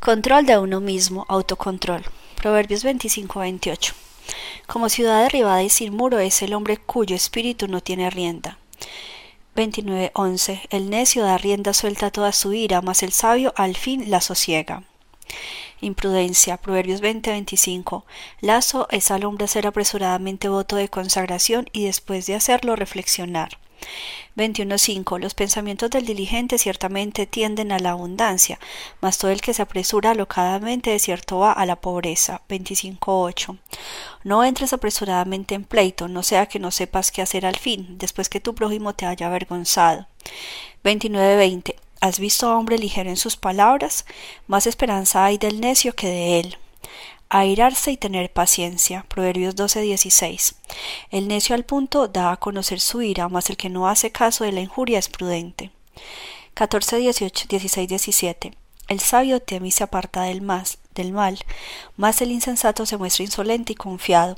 Control de uno mismo, autocontrol. Proverbios 25-28. Como ciudad derribada y sin muro es el hombre cuyo espíritu no tiene rienda. 29.11. El necio da rienda suelta a toda su ira, mas el sabio al fin la sosiega. Imprudencia. Proverbios 20:25. Lazo es al hombre hacer apresuradamente voto de consagración y después de hacerlo reflexionar. 21.5. Los pensamientos del diligente ciertamente tienden a la abundancia, mas todo el que se apresura alocadamente de cierto va a la pobreza. 25.8. No entres apresuradamente en pleito, no sea que no sepas qué hacer al fin, después que tu prójimo te haya avergonzado. 29.20. ¿Has visto a hombre ligero en sus palabras? Más esperanza hay del necio que de él airarse y tener paciencia. Proverbios 12:16. El necio al punto da a conocer su ira, mas el que no hace caso de la injuria es prudente. 14, 18, 16, 17. El sabio teme y se aparta del, más, del mal, mas el insensato se muestra insolente y confiado.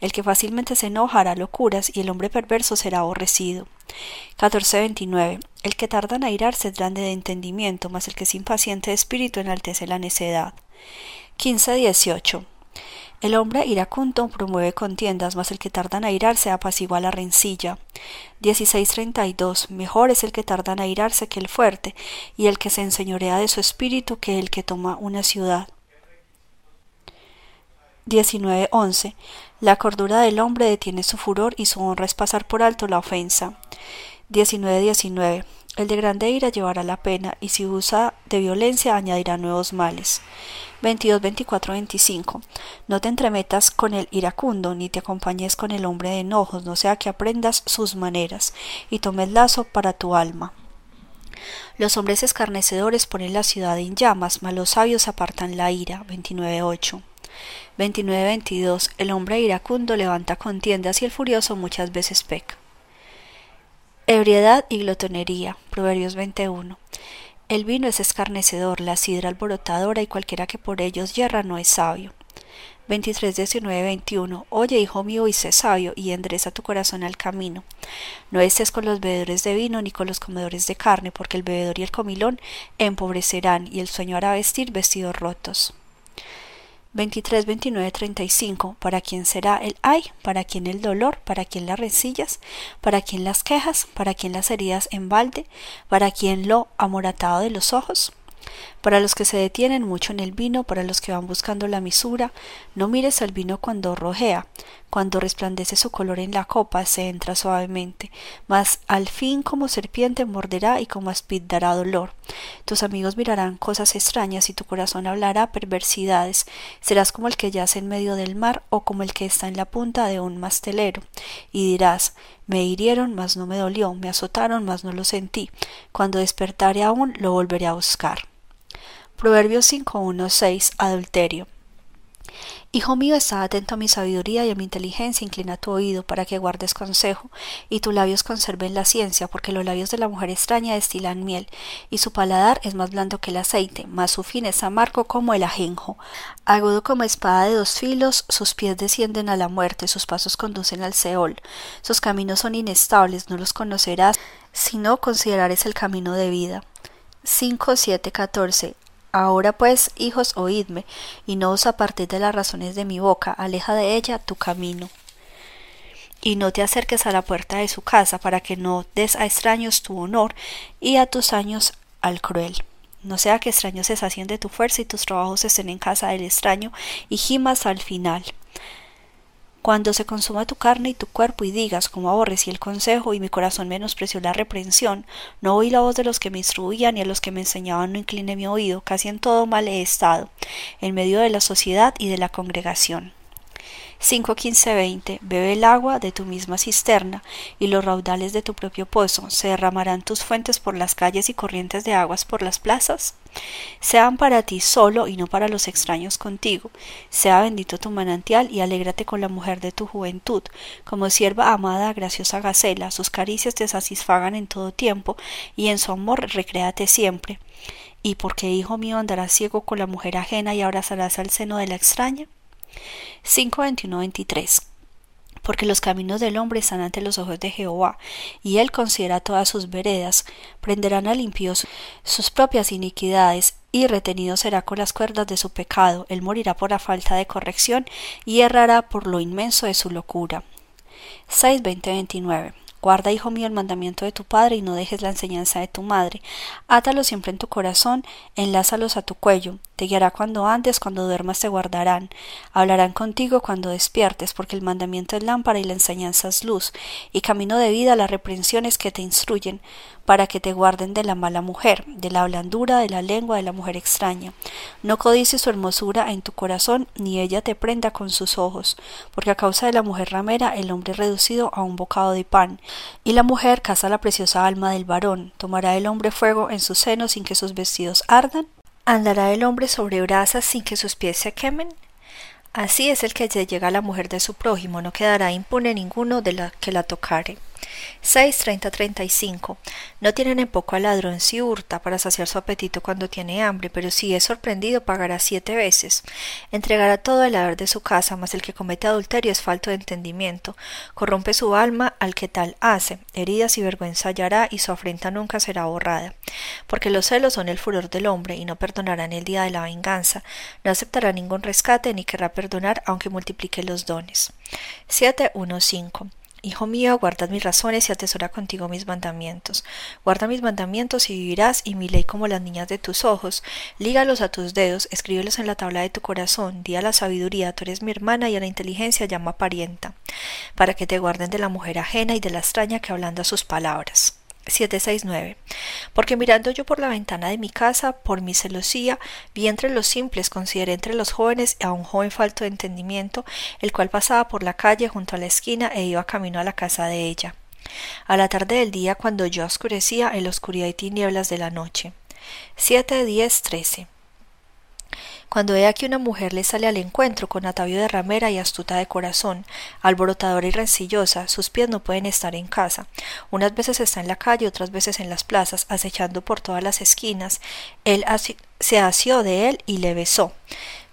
El que fácilmente se enoja hará locuras y el hombre perverso será aborrecido. 14.29. El que tarda en airarse es grande de entendimiento, mas el que es impaciente de espíritu enaltece la necedad. 15-18. El hombre iracundo promueve contiendas, mas el que tarda en airarse apacigua la rencilla. 16.32. Mejor es el que tarda en airarse que el fuerte, y el que se enseñorea de su espíritu que el que toma una ciudad. 19.11. La cordura del hombre detiene su furor y su honra es pasar por alto la ofensa. 19.19. El de grande ira llevará la pena, y si usa de violencia añadirá nuevos males. 22, 24, 25. No te entremetas con el iracundo, ni te acompañes con el hombre de enojos, no sea que aprendas sus maneras, y tomes lazo para tu alma. Los hombres escarnecedores ponen la ciudad en llamas, mas los sabios apartan la ira. 29, 8. 29, 22. El hombre iracundo levanta contiendas y el furioso muchas veces peca. Ebriedad y glotonería. Proverbios 21. El vino es escarnecedor, la sidra alborotadora y cualquiera que por ellos yerra no es sabio. 23, 19, 21. Oye, hijo mío, y sé sabio, y endereza tu corazón al camino. No estés con los bebedores de vino ni con los comedores de carne, porque el bebedor y el comilón empobrecerán, y el sueño hará vestir vestidos rotos. 23, 29, 35. ¿Para quién será el ay? ¿Para quién el dolor? ¿Para quién las rencillas? ¿Para quién las quejas? ¿Para quién las heridas en balde? ¿Para quién lo amoratado de los ojos? Para los que se detienen mucho en el vino, para los que van buscando la misura, no mires al vino cuando rojea, cuando resplandece su color en la copa, se entra suavemente, mas al fin como serpiente morderá y como aspid dará dolor. Tus amigos mirarán cosas extrañas y tu corazón hablará perversidades. Serás como el que yace en medio del mar o como el que está en la punta de un mastelero, y dirás me hirieron, mas no me dolió, me azotaron, mas no lo sentí. Cuando despertare aún, lo volveré a buscar. Proverbios 5.1.6 Adulterio. Hijo mío, está atento a mi sabiduría y a mi inteligencia, inclina tu oído para que guardes consejo, y tus labios conserven la ciencia, porque los labios de la mujer extraña destilan miel, y su paladar es más blando que el aceite, mas su fin es amargo como el ajenjo. Agudo como espada de dos filos, sus pies descienden a la muerte, sus pasos conducen al Seol. Sus caminos son inestables, no los conocerás, si no considerares el camino de vida. 5, 7, 14. Ahora pues, hijos, oídme, y no os apartéis de las razones de mi boca, aleja de ella tu camino. Y no te acerques a la puerta de su casa, para que no des a extraños tu honor, y a tus años al cruel. No sea que extraños se sacien de tu fuerza y tus trabajos estén en casa del extraño, y gimas al final cuando se consuma tu carne y tu cuerpo y digas como aborrecí el consejo y mi corazón menospreció la reprensión, no oí la voz de los que me instruían y a los que me enseñaban no incliné mi oído, casi en todo mal he estado, en medio de la sociedad y de la congregación. 5.15.20 Bebe el agua de tu misma cisterna y los raudales de tu propio pozo. ¿Se derramarán tus fuentes por las calles y corrientes de aguas por las plazas? Sean para ti solo y no para los extraños contigo. Sea bendito tu manantial y alégrate con la mujer de tu juventud. Como sierva amada, graciosa Gacela, sus caricias te satisfagan en todo tiempo y en su amor recréate siempre. ¿Y por qué, hijo mío, andarás ciego con la mujer ajena y abrazarás al seno de la extraña? 5.21.23 porque los caminos del hombre están ante los ojos de Jehová, y él considera todas sus veredas, prenderán al impío sus propias iniquidades, y retenido será con las cuerdas de su pecado, él morirá por la falta de corrección y errará por lo inmenso de su locura. 6, 29. Guarda, hijo mío, el mandamiento de tu padre y no dejes la enseñanza de tu madre. Átalos siempre en tu corazón, enlázalos a tu cuello. Te guiará cuando andes, cuando duermas te guardarán. Hablarán contigo cuando despiertes, porque el mandamiento es lámpara y la enseñanza es luz, y camino de vida las reprensiones que te instruyen, para que te guarden de la mala mujer, de la blandura de la lengua de la mujer extraña. No codices su hermosura en tu corazón, ni ella te prenda con sus ojos, porque a causa de la mujer ramera el hombre es reducido a un bocado de pan, y la mujer caza la preciosa alma del varón. ¿Tomará el hombre fuego en sus senos sin que sus vestidos ardan? ¿Andará el hombre sobre brasas sin que sus pies se quemen? Así es el que llega a la mujer de su prójimo, no quedará impune ninguno de la que la tocare. 6, 30, 35. No tienen en poco al ladrón si hurta para saciar su apetito cuando tiene hambre, pero si es sorprendido pagará siete veces. Entregará todo el haber de su casa, mas el que comete adulterio es falto de entendimiento. Corrompe su alma al que tal hace. Heridas y vergüenza hallará y su afrenta nunca será borrada. Porque los celos son el furor del hombre y no perdonará en el día de la venganza. No aceptará ningún rescate ni querrá perdonar aunque multiplique los dones. 7, 1, 5. Hijo mío, guarda mis razones y atesora contigo mis mandamientos. Guarda mis mandamientos y vivirás, y mi ley como las niñas de tus ojos. Lígalos a tus dedos, escríbelos en la tabla de tu corazón. Di a la sabiduría, tú eres mi hermana, y a la inteligencia llama parienta, para que te guarden de la mujer ajena y de la extraña que a sus palabras. 769. Porque mirando yo por la ventana de mi casa, por mi celosía, vi entre los simples, consideré entre los jóvenes a un joven falto de entendimiento, el cual pasaba por la calle junto a la esquina e iba camino a la casa de ella. A la tarde del día, cuando yo oscurecía en la oscuridad y tinieblas de la noche. 7, 10, 13. Cuando ve aquí una mujer le sale al encuentro con atavío de ramera y astuta de corazón, alborotadora y rencillosa, sus pies no pueden estar en casa. Unas veces está en la calle, otras veces en las plazas, acechando por todas las esquinas. Él se asió de él y le besó.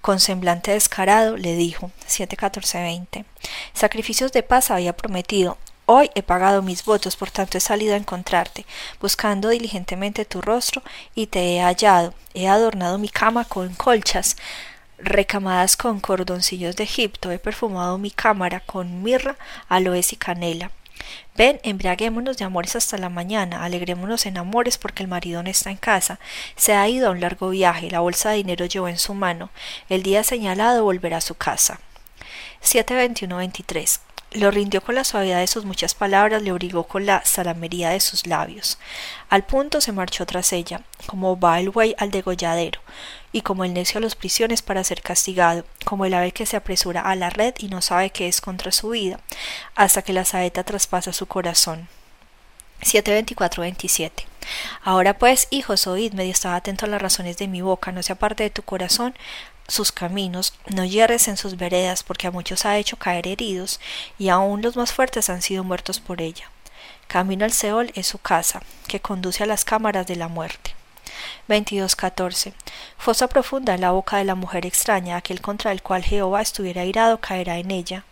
Con semblante descarado le dijo 7.14.20 Sacrificios de paz había prometido, Hoy he pagado mis votos, por tanto he salido a encontrarte, buscando diligentemente tu rostro, y te he hallado. He adornado mi cama con colchas, recamadas con cordoncillos de Egipto, he perfumado mi cámara con mirra, aloes y canela. Ven, embriaguémonos de amores hasta la mañana, alegrémonos en amores porque el marido no está en casa, se ha ido a un largo viaje, la bolsa de dinero llevó en su mano, el día señalado volverá a su casa. 7.21.23 lo rindió con la suavidad de sus muchas palabras, le obligó con la salamería de sus labios. Al punto se marchó tras ella, como va el buey al degolladero, y como el necio a los prisiones para ser castigado, como el ave que se apresura a la red y no sabe que es contra su vida, hasta que la saeta traspasa su corazón. 7.24.27 Ahora pues, hijos, oídme y estad atento a las razones de mi boca, no se aparte de tu corazón, sus caminos, no hierres en sus veredas, porque a muchos ha hecho caer heridos, y aun los más fuertes han sido muertos por ella. Camino al Seol es su casa, que conduce a las cámaras de la muerte. 22.14. Fosa profunda en la boca de la mujer extraña, aquel contra el cual Jehová estuviera irado caerá en ella.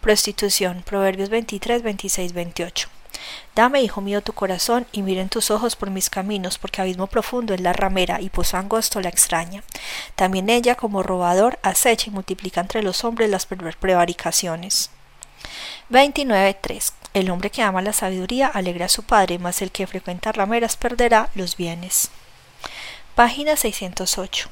Prostitución. Proverbios 23, 26, 28. Dame, hijo mío, tu corazón, y miren tus ojos por mis caminos, porque abismo profundo es la ramera, y pozo angosto la extraña. También ella, como robador, acecha y multiplica entre los hombres las prevaricaciones. 29.3. El hombre que ama la sabiduría alegra a su padre, mas el que frecuenta rameras perderá los bienes. Página 608.